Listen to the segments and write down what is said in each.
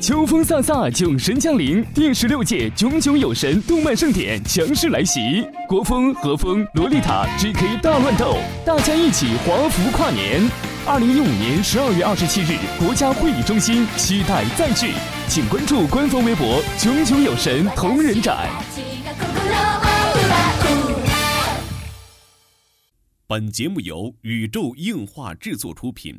秋风飒飒，囧神降临，第十六届炯炯有神动漫盛典强势来袭，国风、和风、洛丽塔、GK 大乱斗，大家一起华服跨年。二零一五年十二月二十七日，国家会议中心，期待再聚，请关注官方微博“炯炯有神同人展”。本节目由宇宙硬化制作出品。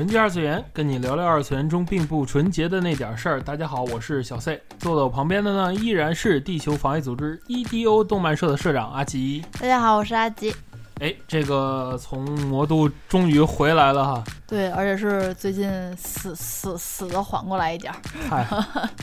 纯洁二次元，跟你聊聊二次元中并不纯洁的那点事儿。大家好，我是小 C，坐在我旁边的呢依然是地球防卫组织 EDO 动漫社的社长阿吉。大家好，我是阿吉。哎，这个从魔都终于回来了哈。对，而且是最近死死死的缓过来一点儿。嗨，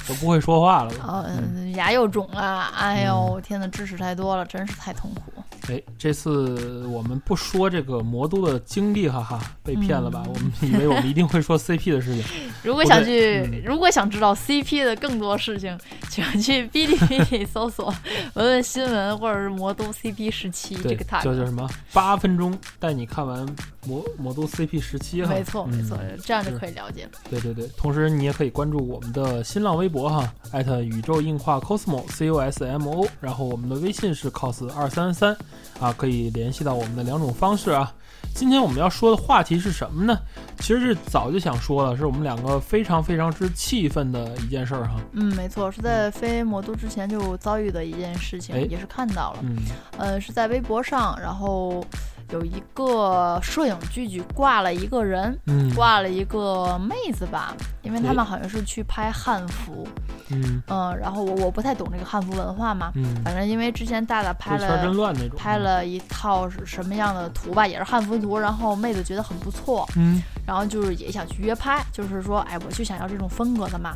都不会说话了。嗯，牙又肿了。哎呦，天呐，知识太多了，真是太痛苦。哎，这次我们不说这个魔都的经历，哈哈，被骗了吧？我们以为我们一定会说 CP 的事情。如果想去，如果想知道 CP 的更多事情，请去哔哩哔哩搜索“文文新闻”或者是“魔都 CP 十七”这个 tag。叫叫什么？八分钟带你看完魔魔都 CP 十七哈。没错没错，这样就可以了解。对对对，同时你也可以关注我们的新浪微博哈，艾特宇宙硬化 cosmo c o s m o，然后我们的微信是 cos 二三三。啊，可以联系到我们的两种方式啊。今天我们要说的话题是什么呢？其实是早就想说了，是我们两个非常非常之气愤的一件事儿哈。嗯，没错，是在飞魔都之前就遭遇的一件事情，也是看到了。嗯，呃，是在微博上，然后。有一个摄影剧剧挂了一个人，挂了一个妹子吧，因为他们好像是去拍汉服，嗯。嗯，然后我我不太懂这个汉服文化嘛，嗯，反正因为之前大大拍了拍了一套是什么样的图吧，也是汉服图，然后妹子觉得很不错，嗯，然后就是也想去约拍，就是说，哎，我就想要这种风格的嘛。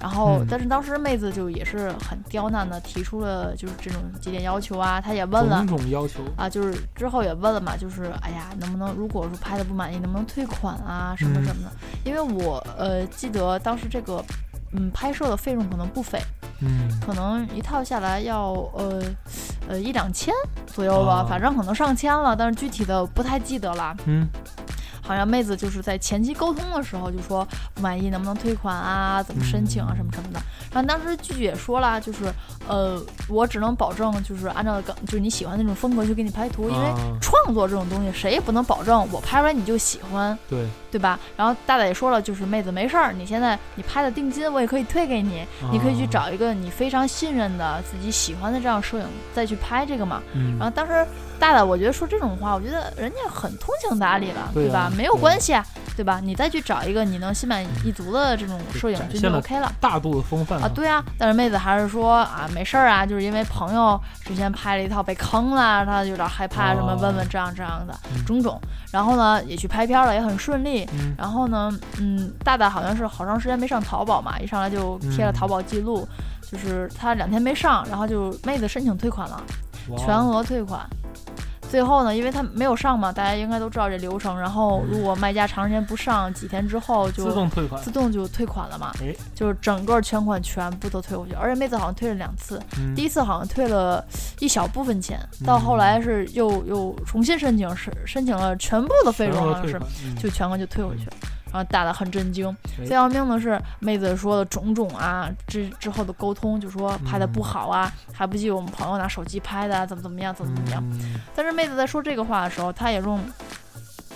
然后，但是当时妹子就也是很刁难的，提出了就是这种几点要求啊，她也问了，种种要求。啊，就是之后也问了嘛，就是哎呀，能不能如果说拍的不满意，能不能退款啊，什么什么的？因为我呃记得当时这个嗯拍摄的费用可能不菲，嗯，可能一套下来要呃呃一两千左右吧，反正可能上千了，但是具体的不太记得了，嗯。好像妹子就是在前期沟通的时候就说不满意，能不能退款啊？怎么申请啊？什么什么的。然后当时剧剧也说了，就是呃，我只能保证就是按照刚就是你喜欢那种风格去给你拍图，因为创作这种东西谁也不能保证我拍出来你就喜欢，对对吧？然后大大也说了，就是妹子没事儿，你现在你拍的定金我也可以退给你，你可以去找一个你非常信任的自己喜欢的这样摄影再去拍这个嘛。然后当时。大大，我觉得说这种话，我觉得人家很通情达理了，对吧？没有关系啊，对吧？你再去找一个你能心满意足的这种摄影，就 OK 了。大度的风范啊，对啊。但是妹子还是说啊，没事儿啊，就是因为朋友之前拍了一套被坑了，她有点害怕，什么问问这样这样的种种。然后呢，也去拍片了，也很顺利。然后呢，嗯，大大好像是好长时间没上淘宝嘛，一上来就贴了淘宝记录，就是他两天没上，然后就妹子申请退款了，全额退款。最后呢，因为他没有上嘛，大家应该都知道这流程。然后如果卖家长时间不上，几天之后就自动退款，自动就退款了嘛。哎，就是整个全款全部都退回去。而且妹子好像退了两次，第一次好像退了一小部分钱，到后来是又又重新申请，申申请了全部的费用，好像是就全款就退回去了。然后打得很震惊，最要命的是妹子说的种种啊，之之后的沟通就说拍的不好啊，还不及我们朋友拿手机拍的，怎么怎么样，怎么怎么样。但是妹子在说这个话的时候，她也用。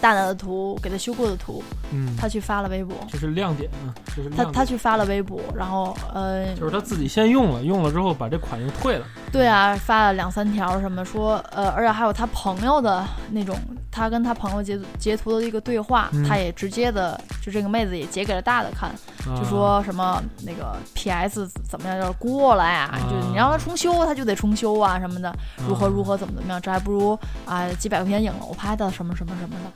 大大的图给他修过的图，嗯，他去发了微博，这是亮点啊，这是他他去发了微博，然后呃，就是他自己先用了，用了之后把这款又退了。对啊，发了两三条什么说呃，而且还有他朋友的那种，他跟他朋友截截图的一个对话，他也直接的就这个妹子也截给了大的看，就说什么那个 P.S. 怎么样要过来啊，就你让他重修他就得重修啊什么的，如何如何怎么怎么样，这还不如啊几百块钱影楼拍的什么什么什么的。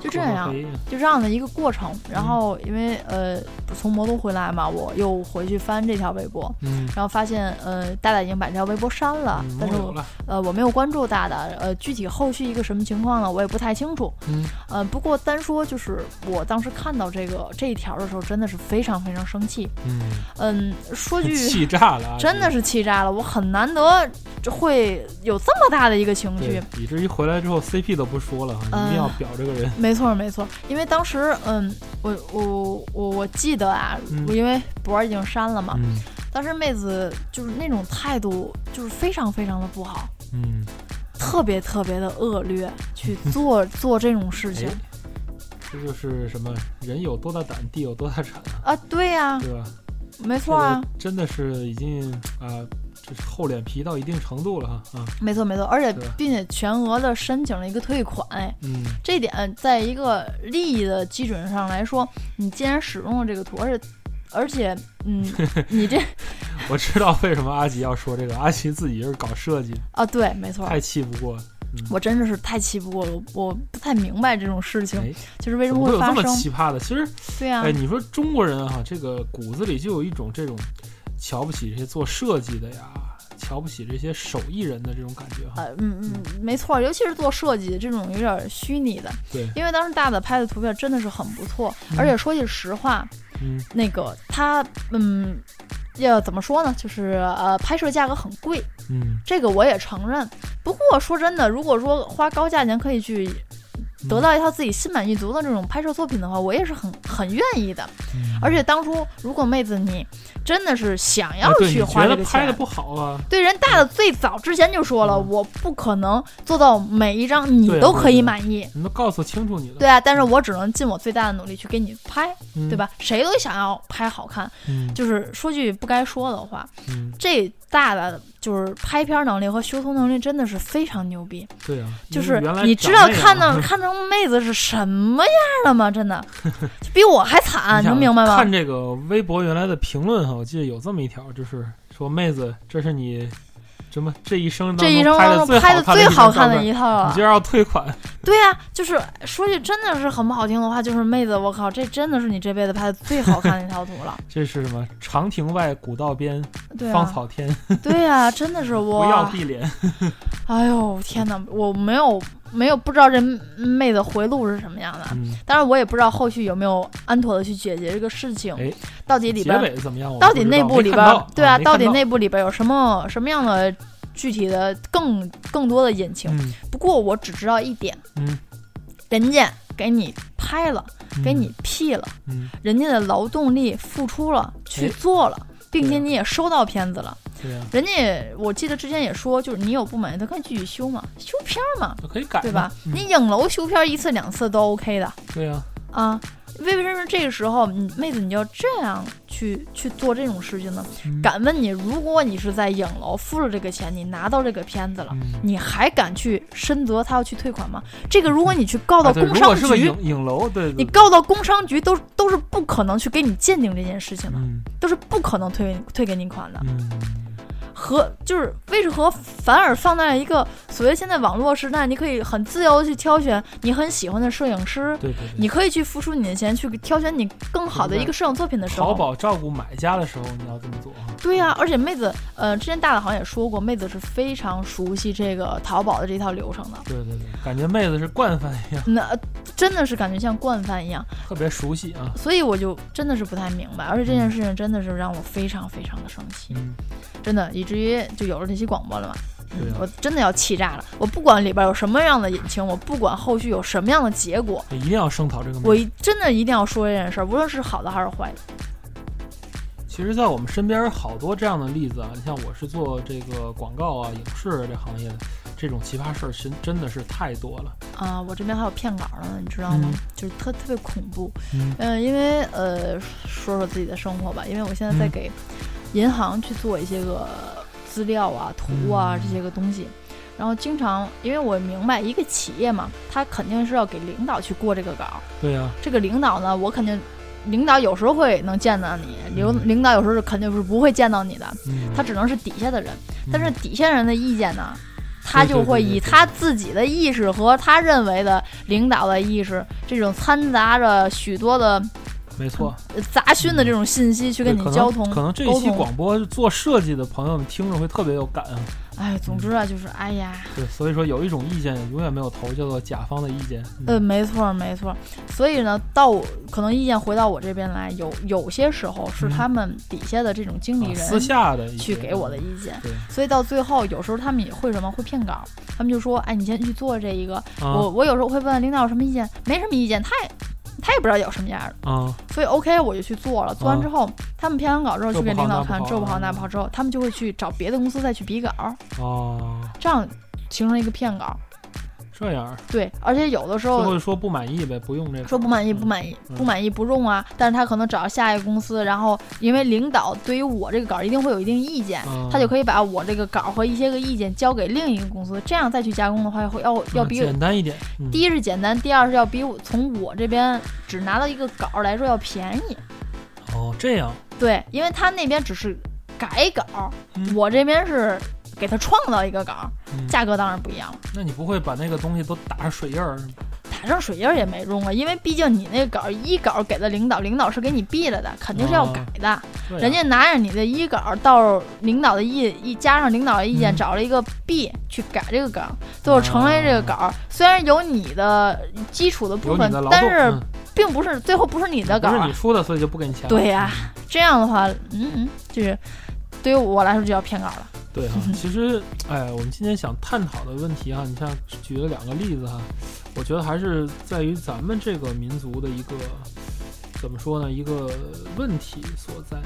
就这样，就这样的一个过程。然后因为呃从魔都回来嘛，我又回去翻这条微博，嗯，然后发现呃大大已经把这条微博删了，但是呃我没有关注大大，呃具体后续一个什么情况呢，我也不太清楚。嗯，呃不过单说就是我当时看到这个这一条的时候，真的是非常非常生气。嗯嗯，说句 气炸了，真的是气炸了，我很难得会有这么大的一个情绪，以至于回来之后 CP 都不说了，一定要表这个人。没错没错，因为当时嗯，我我我我记得啊，我因为博已经删了嘛，当时妹子就是那种态度就是非常非常的不好，嗯，特别特别的恶劣 去做做这种事情。这就是什么人有多大胆，地有多大产啊？对呀，对吧？没错啊，真的是已经啊。就是厚脸皮到一定程度了哈，啊，没错没错，而且并且全额的申请了一个退款，哎，嗯，这点在一个利益的基准上来说，你既然使用了这个图，而且而且，嗯，你这，我知道为什么阿吉要说这个，阿吉自己是搞设计啊，对，没错，太气不过，我真的是太气不过了，我不太明白这种事情，就是为什么会发生这么奇葩的，其实，对呀，哎，你说中国人哈，这个骨子里就有一种这种。瞧不起这些做设计的呀，瞧不起这些手艺人的这种感觉哈。嗯嗯，没错，尤其是做设计这种有点虚拟的。对，因为当时大的拍的图片真的是很不错，而且说句实话，嗯，那个他，嗯，要怎么说呢？就是呃，拍摄价格很贵。嗯，这个我也承认。不过说真的，如果说花高价钱可以去。得到一套自己心满意足的这种拍摄作品的话，我也是很很愿意的。而且当初如果妹子你真的是想要去花这个钱，拍的不好啊？对，人大的最早之前就说了，我不可能做到每一张你都可以满意。你都告诉清楚你了。对啊，但是我只能尽我最大的努力去给你拍，对吧？谁都想要拍好看，就是说句不该说的话，这。大的就是拍片能力和修图能力真的是非常牛逼。对啊，就是你知道 看到看成妹子是什么样了吗？真的，比我还惨，能明白吗？看这个微博原来的评论哈，我记得有这么一条，就是说妹子，这是你。什么？这一生这一生拍的最好看的一套，你就要退款？对呀，就是说句真的是很不好听的话，就是妹子，我靠，这真的是你这辈子拍的最好看的一套图了。这是什么？长亭外，古道边，芳草天。对呀，真的是我。不要闭脸。哎呦天哪！我没有没有不知道这妹子回路是什么样的，当然我也不知道后续有没有安妥的去解决这个事情。到底里边怎么样？到底内部里边对啊？到底内部里边有什么什么样的？具体的更更多的隐情，不过我只知道一点，嗯，人家给你拍了，给你 P 了，嗯，人家的劳动力付出了去做了，并且你也收到片子了，对呀，人家我记得之前也说，就是你有不满意，他可以继续修嘛，修片嘛，可以改，对吧？你影楼修片一次两次都 OK 的，对呀，啊。为什么这个时候，你妹子你要这样去去做这种事情呢？敢问你，如果你是在影楼付了这个钱，你拿到这个片子了，你还敢去深责他要去退款吗？这个如果你去告到工商局，影影楼，对，你告到工商局都都是不可能去给你鉴定这件事情的，都是不可能退退给你款的。和就是为什么反而放在了一个所谓现在网络时代，你可以很自由的去挑选你很喜欢的摄影师，对对，你可以去付出你的钱去挑选你更好的一个摄影作品的时候，淘宝照顾买家的时候你要这么做啊？对呀，而且妹子，呃，之前大大好像也说过，妹子是非常熟悉这个淘宝的这套流程的。对对对，感觉妹子是惯犯一样。那真的是感觉像惯犯一样，特别熟悉啊。所以我就真的是不太明白，而且这件事情真的是让我非常非常的生气。嗯，真的，以至于就有了这期广播了嘛？我真的要气炸了！我不管里边有什么样的隐情，我不管后续有什么样的结果，一定要声讨这个。我真的一定要说这件事儿，无论是好的还是坏的。其实，在我们身边好多这样的例子啊，你像我是做这个广告啊、影视这行业的，这种奇葩事儿真真的是太多了啊！我这边还有骗稿呢，你知道吗？就是特特别恐怖。嗯，因为呃，说说自己的生活吧，因为我现在在给银行去做一些个资料啊、图啊这些个东西，然后经常因为我明白一个企业嘛，他肯定是要给领导去过这个稿。对呀。这个领导呢，我肯定。领导有时候会能见到你，领领导有时候是肯定是不会见到你的，他只能是底下的人。但是底下人的意见呢，他就会以他自己的意识和他认为的领导的意识，这种掺杂着许多的。没错，杂讯的这种信息去跟你交通，可能这一期广播做设计的朋友们听着会特别有感啊。哎，总之啊，就是哎呀，对，所以说有一种意见永远没有头，叫做甲方的意见。呃，没错没错。所以呢，到可能意见回到我这边来，有有些时候是他们底下的这种经理人私下的去给我的意见。所以到最后，有时候他们也会什么会骗稿，他们就说，哎，你先去做这一个。我我有时候会问领导有什么意见，没什么意见，他也。他也不知道有什么样的啊，所以 OK 我就去做了。做完之后，他们片完稿之后去给领导看，这不好那不好之后，他们就会去找别的公司再去比稿哦，这样形成一个片稿。这样对，而且有的时候就会说不满意呗，不用这个。说不满意，不满意，不满意不用啊。但是他可能找下一个公司，然后因为领导对于我这个稿一定会有一定意见，他就可以把我这个稿和一些个意见交给另一个公司，这样再去加工的话，会要要比简单一点。第一是简单，第二是要比我从我这边只拿到一个稿来说要便宜。哦，这样。对，因为他那边只是改稿，我这边是。给他创造一个稿，价格当然不一样了。那你不会把那个东西都打上水印儿？打上水印儿也没用啊，因为毕竟你那个稿一稿给的领导，领导是给你毙了的，肯定是要改的。人家拿着你的一稿到领导的意一加上领导的意见，找了一个 B 去改这个稿，最后成为这个稿。虽然有你的基础的部分，但是并不是最后不是你的稿，不是你出的，所以就不给你钱。对呀，这样的话，嗯嗯，就是对于我来说就要骗稿了。对哈，其实，哎，我们今天想探讨的问题哈，你像举了两个例子哈，我觉得还是在于咱们这个民族的一个怎么说呢，一个问题所在。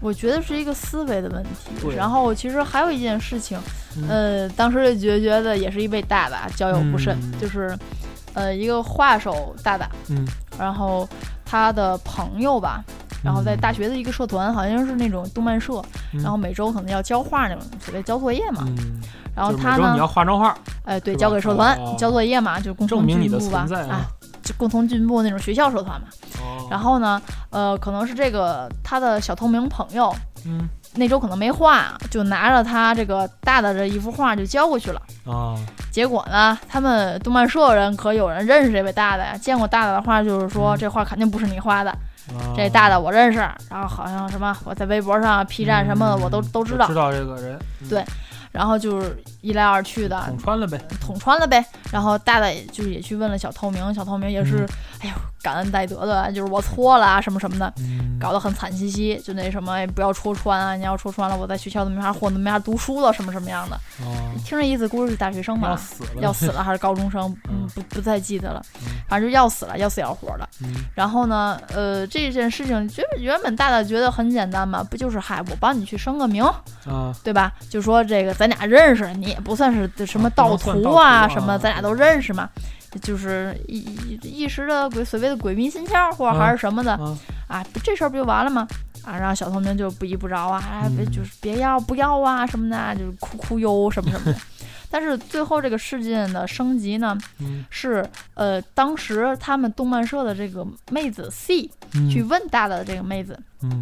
我觉得是一个思维的问题。然后其实还有一件事情，呃，当时就觉得也是一位大大交友不慎，就是呃一个画手大大，嗯，然后他的朋友吧。然后在大学的一个社团，好像是那种动漫社，然后每周可能要交画那种，所谓交作业嘛。然后他呢，你要画张画，哎，对，交给社团交作业嘛，就共同进步吧，啊，就共同进步那种学校社团嘛。然后呢，呃，可能是这个他的小透明朋友，嗯，那周可能没画，就拿着他这个大大的一幅画就交过去了啊。结果呢，他们动漫社人可有人认识这位大大呀，见过大大的画，就是说这画肯定不是你画的。这大大我认识，然后好像什么我在微博上、P 站什么的我都都知道，知道这个人。对，然后就是一来二去的捅穿了呗，捅穿了呗。然后大大就也去问了小透明，小透明也是，哎呦。感恩戴德的，就是我错了啊，什么什么的，搞得很惨兮兮，就那什么不要戳穿啊，你要戳穿了，我在学校都没法混，都没法读书了，什么什么样的。听着意思，估计是大学生吧？要死了，要死了，还是高中生？嗯，不不再记得了，反正就要死了，要死要活的。然后呢，呃，这件事情原原本大大觉得很简单嘛，不就是嗨，我帮你去升个名，对吧？就说这个咱俩认识，你也不算是什么盗图啊什么，咱俩都认识嘛。就是一一时的鬼所谓的鬼迷心窍，或者还是什么的啊，这事儿不就完了吗？啊，然后小透明就不依不饶啊，哎，别就是别要不要啊什么的，就是哭哭哟什么什么的。但是最后这个事件的升级呢，是呃，当时他们动漫社的这个妹子 C 去问大大的这个妹子，嗯，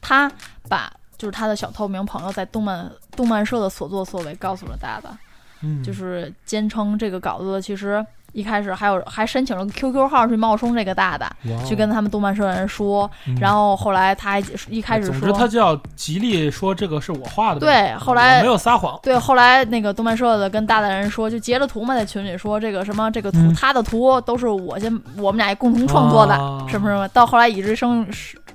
她把就是她的小透明朋友在动漫动漫社的所作所为告诉了大大，嗯，就是坚称这个稿子其实。一开始还有还申请了个 QQ 号去冒充这个大大，去跟他们动漫社的人说，然后后来他还一开始说，总之他就要极力说这个是我画的，对，后来没有撒谎，对，后来那个动漫社的跟大大人说，就截了图嘛，在群里说这个什么这个图他的图都是我先我们俩共同创作的，什么什么，到后来以至生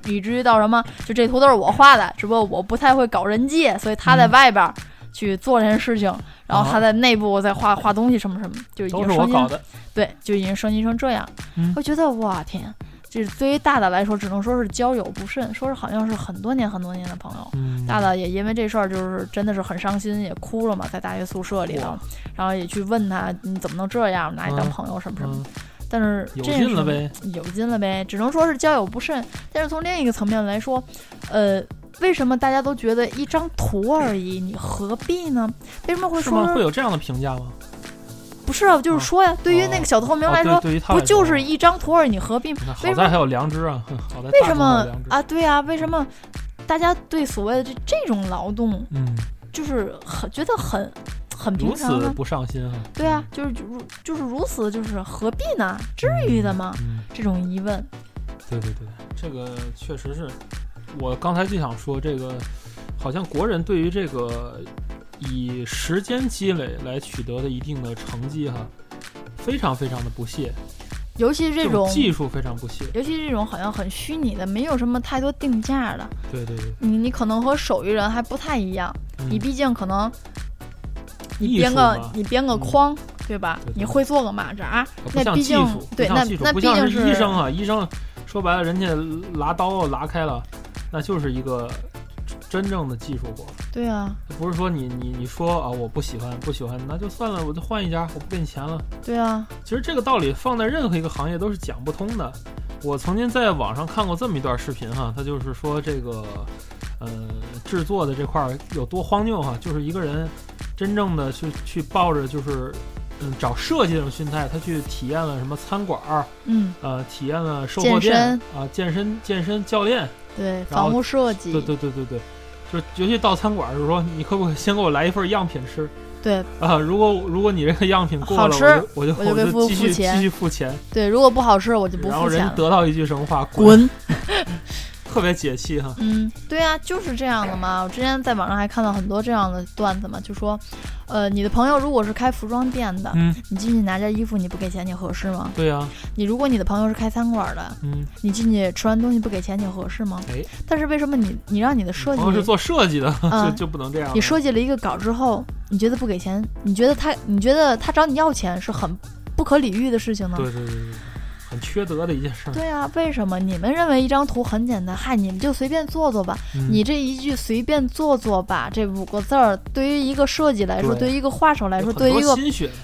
以至于到什么，就这图都是我画的，只不过我不太会搞人际，所以他在外边去做这件事情。然后他在内部在画画东西什么什么，就已经升级，对，就已经升级成这样。我觉得哇天，这对于大大来说，只能说是交友不慎，说是好像是很多年很多年的朋友。大大也因为这事儿，就是真的是很伤心，也哭了嘛，在大学宿舍里头，然后也去问他，你怎么能这样，拿你当朋友什么什么。但是有劲了呗，有劲了呗，只能说是交友不慎。但是从另一个层面来说，呃。为什么大家都觉得一张图而已，你何必呢？为什么会说会有这样的评价吗？不是啊，就是说呀，对于那个小透明来说，不就是一张图而已，你何必？好在还有良知啊！好在为什么啊？对呀，为什么大家对所谓的这这种劳动，嗯，就是很觉得很很平常啊。此不上心哈。对啊，就是如就是如此，就是何必呢？至于的吗？嗯，这种疑问，对对对，这个确实是我刚才就想说，这个好像国人对于这个以时间积累来取得的一定的成绩哈，非常非常的不屑，尤其是这种，技术非常不屑。尤其是这种好像很虚拟的，没有什么太多定价的。对对对，你你可能和手艺人还不太一样，嗯你毕竟可能你编个你编个嗯框，对吧？对对你会做个马扎，不像技那毕竟术，对，不那那毕竟像是医生啊，医生说白了，人家拿刀拿开了，那就是一个真正的技术活。对啊，不是说你你你说啊我不喜欢不喜欢那就算了，我就换一家，我不给你钱了。对啊，其实这个道理放在任何一个行业都是讲不通的。我曾经在网上看过这么一段视频哈，他就是说这个呃制作的这块儿有多荒谬哈，就是一个人真正的去去抱着就是嗯找设计这种心态，他去体验了什么餐馆儿，嗯，呃体验了售货店身啊健身健身教练，对，房屋设计，对对对对对，就是尤其到餐馆儿的时候说，你可不可以先给我来一份样品吃？对啊，如果如果你这个样品过了，好吃我就我就继续付钱继续付钱，对，如果不好吃我就不然后人得到一句什么话，滚。特别解气哈。嗯，对啊，就是这样的嘛。我之前在网上还看到很多这样的段子嘛，就说，呃，你的朋友如果是开服装店的，嗯，你进去拿件衣服你不给钱，你合适吗？对呀、你如果你的朋友是开餐馆的，嗯，你进去吃完东西不给钱，你合适吗？哎，但是为什么你你让你的设计是做设计的，嗯就就不能这样。你设计了一个稿之后，你觉得不给钱，你觉得他你觉得他找你要钱是很不可理喻的事情呢？对对对对，很缺德的一件事儿。对啊，为什么你们认为一张图很简单？嗨，你们就随便做做吧。嗯你这一句“随便做做吧”这五个字儿，对于一个设计来说，对对于一个画手来说，对于一个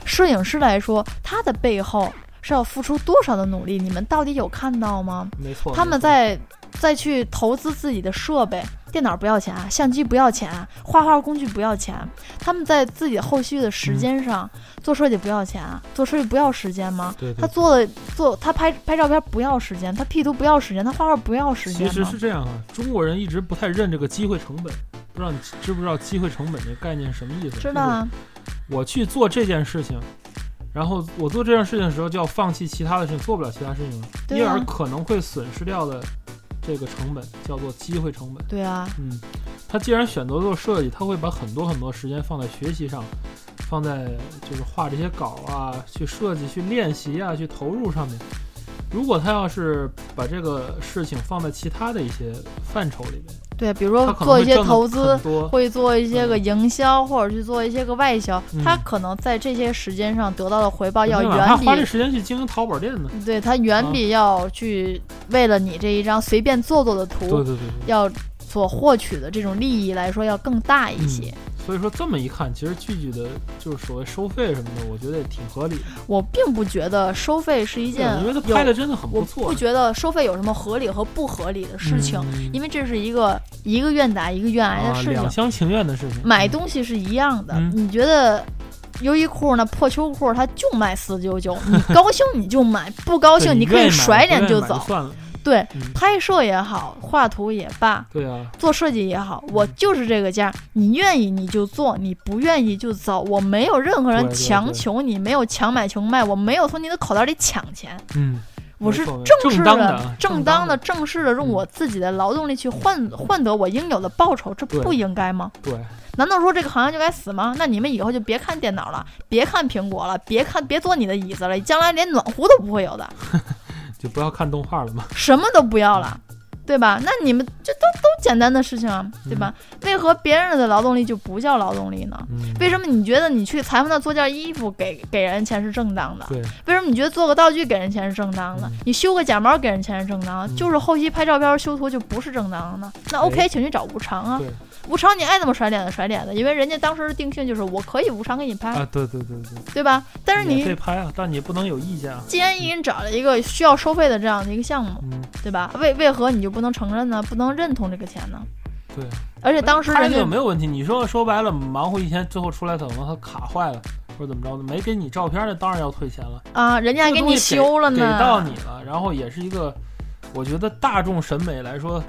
摄影师来说，他的背后是要付出多少的努力？你们到底有看到吗？没错。他们在再去投资自己的设备，电脑不要钱啊，相机不要钱，画画工具不要钱。他们在自己后续的时间上、做设计不要钱，做设计不要时间吗？对对他做的做他拍拍照片不要时间，他 P 图不要时间，他画画不要时间吗？其实是这样啊，中国人一直不太认这个机会成本。不知道你知不知道机会成本这个概念是什么意思？知道啊，就是我去做这件事情，然后我做这件事情的时候就要放弃其他的事情，做不了其他事情了，啊因而可能会损失掉的这个成本叫做机会成本。对啊，嗯，他既然选择做设计，他会把很多很多时间放在学习上，放在就是画这些稿啊，去设计、去练习啊，去投入上面。如果他要是把这个事情放在其他的一些范畴里面，对，比如说做一些投资。会做一些个营销，或者去做一些个外销，嗯他可能在这些时间上得到的回报要远比。花这时间去经营淘宝店呢。对他远比要去为了你这一张随便做做的图，对对对对。要所获取的这种利益来说要更大一些。所以说这么一看，其实剧剧的就是所谓收费什么的，我觉得也挺合理的。我并不觉得收费是一件对因为他拍的真的很不错。不觉得收费有什么合理和不合理的事情，嗯因为这是一个一个愿打一个愿挨的啊，事情。两厢情愿的事情。买东西是一样的，嗯你觉得优衣库那破秋裤它就卖四九九，你高兴你就买，不高兴你可以甩脸就走。对，嗯拍摄也好，画图也罢，对啊，做设计也好，我就是这个价，你愿意你就做，你不愿意就走。我没有任何人强求你，没有强买强卖，我没有从你的口袋里抢钱。嗯，我是正式的啊正正当的、正式的用嗯我自己的劳动力去换换得我应有的报酬，这不应该吗？对，难道说这个行业就该死吗？那你们以后就别看电脑了，别看苹果了，别看别坐你的椅子了，将来连暖壶都不会有的，就不要看动画了嘛。什么都不要了，对吧？那你们这都都简单的事情啊，对吧？为何别人的劳动力就不叫劳动力呢？嗯，为什么你觉得你去裁缝那做件衣服给给人钱是正当的？为什么你觉得做个道具给人钱是正当的？嗯你修个假毛给人钱是正当就是后期拍照片修图就不是正当的呢？那 OK，哎请去找无偿啊对！无偿你爱怎么甩脸子甩脸子，因为人家当时的定性就是我可以无偿给你拍，啊，对对对对，对吧？但是你可以拍啊，但你不能有意见啊。既然已经找了一个需要收费的这样的一个项目，嗯，对吧？为为何你就不能承认呢？不能认同这个钱呢？对。而且当时人家个没有问题。你说说白了，忙活一天，最后出来可能他卡坏了，或者怎么着的，没给你照片，的当然要退钱了。啊，人家还给你修了呢，给到你了，然后也是一个，我觉得大众审美来说，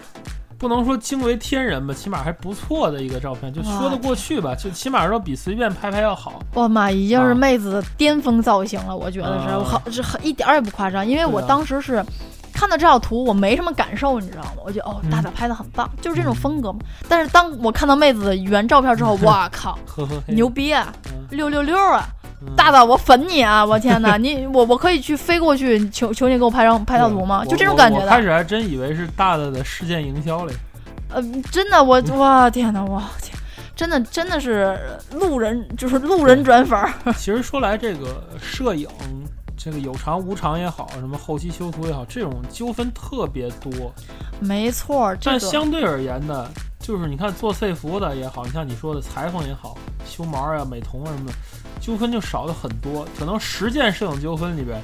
不能说惊为天人吧，起码还不错的一个照片，就说得过去吧，就起码说比随便拍拍要好。我妈，已经是妹子的巅峰造型了，我觉得是，我好是很一点儿也不夸张，因为我当时是。看到这张图，我没什么感受，你知道吗？我觉得哦，大大拍的很棒，就是这种风格嘛。但是当我看到妹子的原照片之后，哇靠，牛逼啊，六六六啊，大大我粉你啊！我天哪，你我我可以去飞过去求求你给我拍张拍套图吗？就这种感觉的。开始还真以为是大大的事件营销嘞。呃，真的，我哇天哪，我天，真的真的是路人，就是路人转粉。其实说来，这个摄影。这个有偿无偿也好，什么后期修图也好，这种纠纷特别多。没错，但相对而言呢，就是你看做 C 服的也好，你像你说的裁缝也好，修毛啊、美瞳啊什么的，纠纷就少了很多。可能十件摄影纠纷里边，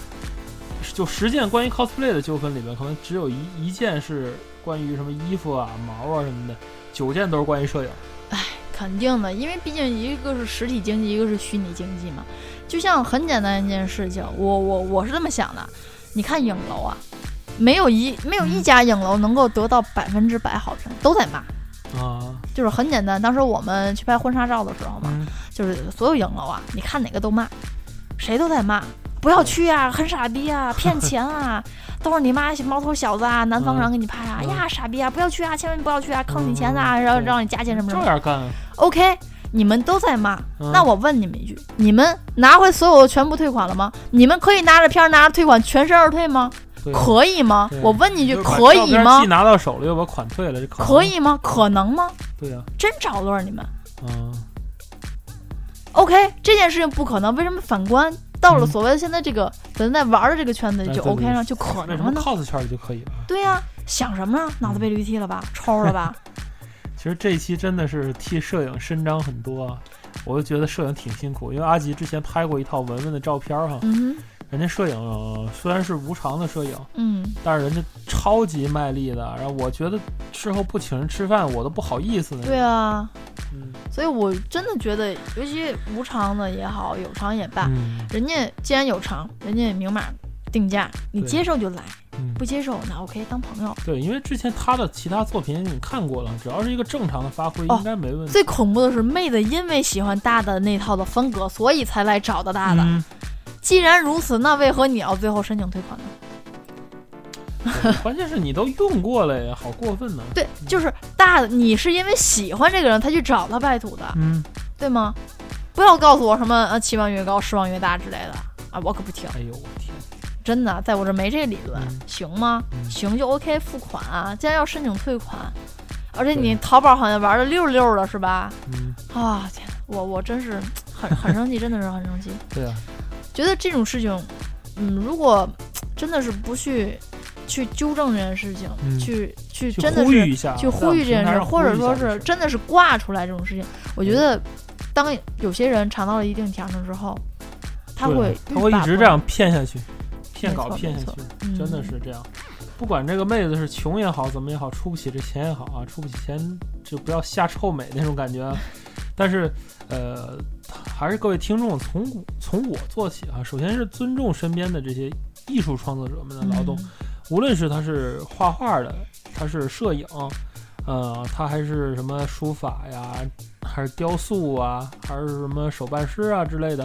就十件关于 cosplay 的纠纷里边，可能只有一一件是关于什么衣服啊、毛啊什么的，九件都是关于摄影。哎，肯定的，因为毕竟一个是实体经济，一个是虚拟经济嘛。就像很简单一件事情，我我我是这么想的，你看影楼啊，没有一没有一家影楼能够得到百分之百好评，都在骂啊，就是很简单。当时我们去拍婚纱照的时候嘛，就是所有影楼啊，你看哪个都骂，谁都在骂，不要去啊，很傻逼啊，骗钱啊，都是你妈毛头小子啊，南方人给你拍啊，哎呀傻逼啊，不要去啊，千万不要去啊，坑你钱啊，然后让你加钱什么什么，这样干，OK。你们都在骂，那我问你们一句：你们拿回所有的全部退款了吗？你们可以拿着片儿拿着退款全身而退吗？可以吗？我问你一句，可以吗？拿到手了又把款退了，这可以吗？可能吗？对呀，真找乐你们。嗯。OK，这件事情不可能。为什么反观到了所谓的现在这个咱在玩的这个圈子里就 OK 呢，就可能了呢？cos 圈里就可以了。对呀，想什么呢？脑子被驴踢了吧？抽了吧？其实这一期真的是替摄影伸张很多，啊，我就觉得摄影挺辛苦，因为阿吉之前拍过一套文文的照片哈，人家摄影虽然是无偿的摄影，嗯，但是人家超级卖力的，然后我觉得事后不请人吃饭我都不好意思。对啊，嗯，所以我真的觉得，尤其无偿的也好，有偿也罢，人家既然有偿，人家也明码定价，你接受就来。不接受那我可以当朋友。对，因为之前他的其他作品你看过了，只要是一个正常的发挥，应该没问题。最恐怖的是，妹子因为喜欢大的那套的风格，所以才来找的大的。既然如此，那为何你要最后申请退款呢？关键是你都用过了呀，好过分呢。对，就是大的，你是因为喜欢这个人，他去找他拜土的，嗯，对吗？不要告诉我什么呃期望越高失望越大之类的啊，我可不听。哎呦我天！真的，在我这没这理论，行吗？行就 OK，付款啊！既然要申请退款，而且你淘宝好像玩的溜溜的，是吧？嗯啊天，我我真是很很生气，真的是很生气。对啊，觉得这种事情，嗯，如果真的是不去去纠正这件事情，去去真的是去呼吁这件事，或者说是真的是挂出来这种事情，我觉得当有些人尝到了一定甜头之后，他会他会一直这样骗下去。骗稿骗下去，真的是这样。不管这个妹子是穷也好，怎么也好，出不起这钱也好啊，出不起钱就不要瞎臭美那种感觉。但是，呃，还是各位听众从从我做起啊。首先是尊重身边的这些艺术创作者们的劳动，无论是他是画画的，他是摄影，呃，他还是什么书法呀，还是雕塑啊，还是什么手办师啊之类的。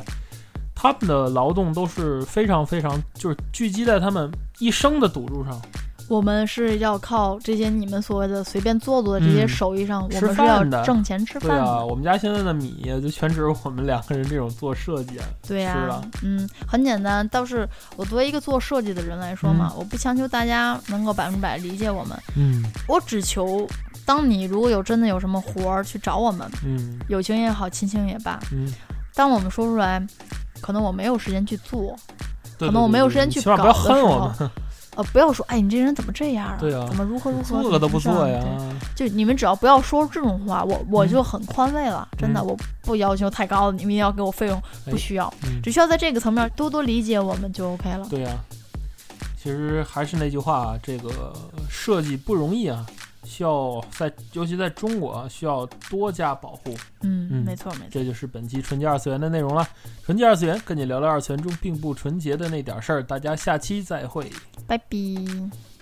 他们的劳动都是非常非常，就是聚集在他们一生的赌注上。我们是要靠这些你们所谓的随便做做的这些手艺上，我们是要挣钱吃饭的。对啊，我们家现在的米就全指我们两个人这种做设计。对呀，嗯，很简单。倒是我作为一个做设计的人来说嘛，我不强求大家能够百分之百理解我们。嗯，我只求，当你如果有真的有什么活儿去找我们，嗯，友情也好，亲情也罢，嗯，当我们说出来。可能我没有时间去做，可能我没有时间去搞的时候，呃，不要说，哎，你这人怎么这样啊？对怎么如何如何？做都不做呀！就你们只要不要说这种话，我我就很宽慰了。真的，我不要求太高了，你们要给我费用，不需要，只需要在这个层面多多理解我们就 OK 了。对呀，其实还是那句话，这个设计不容易啊。需要在，尤其在中国需要多加保护。嗯嗯，没错没错。这就是本期纯洁二次元的内容了。纯洁二次元，跟你聊聊二次元中并不纯洁的那点事儿。大家下期再会，拜拜。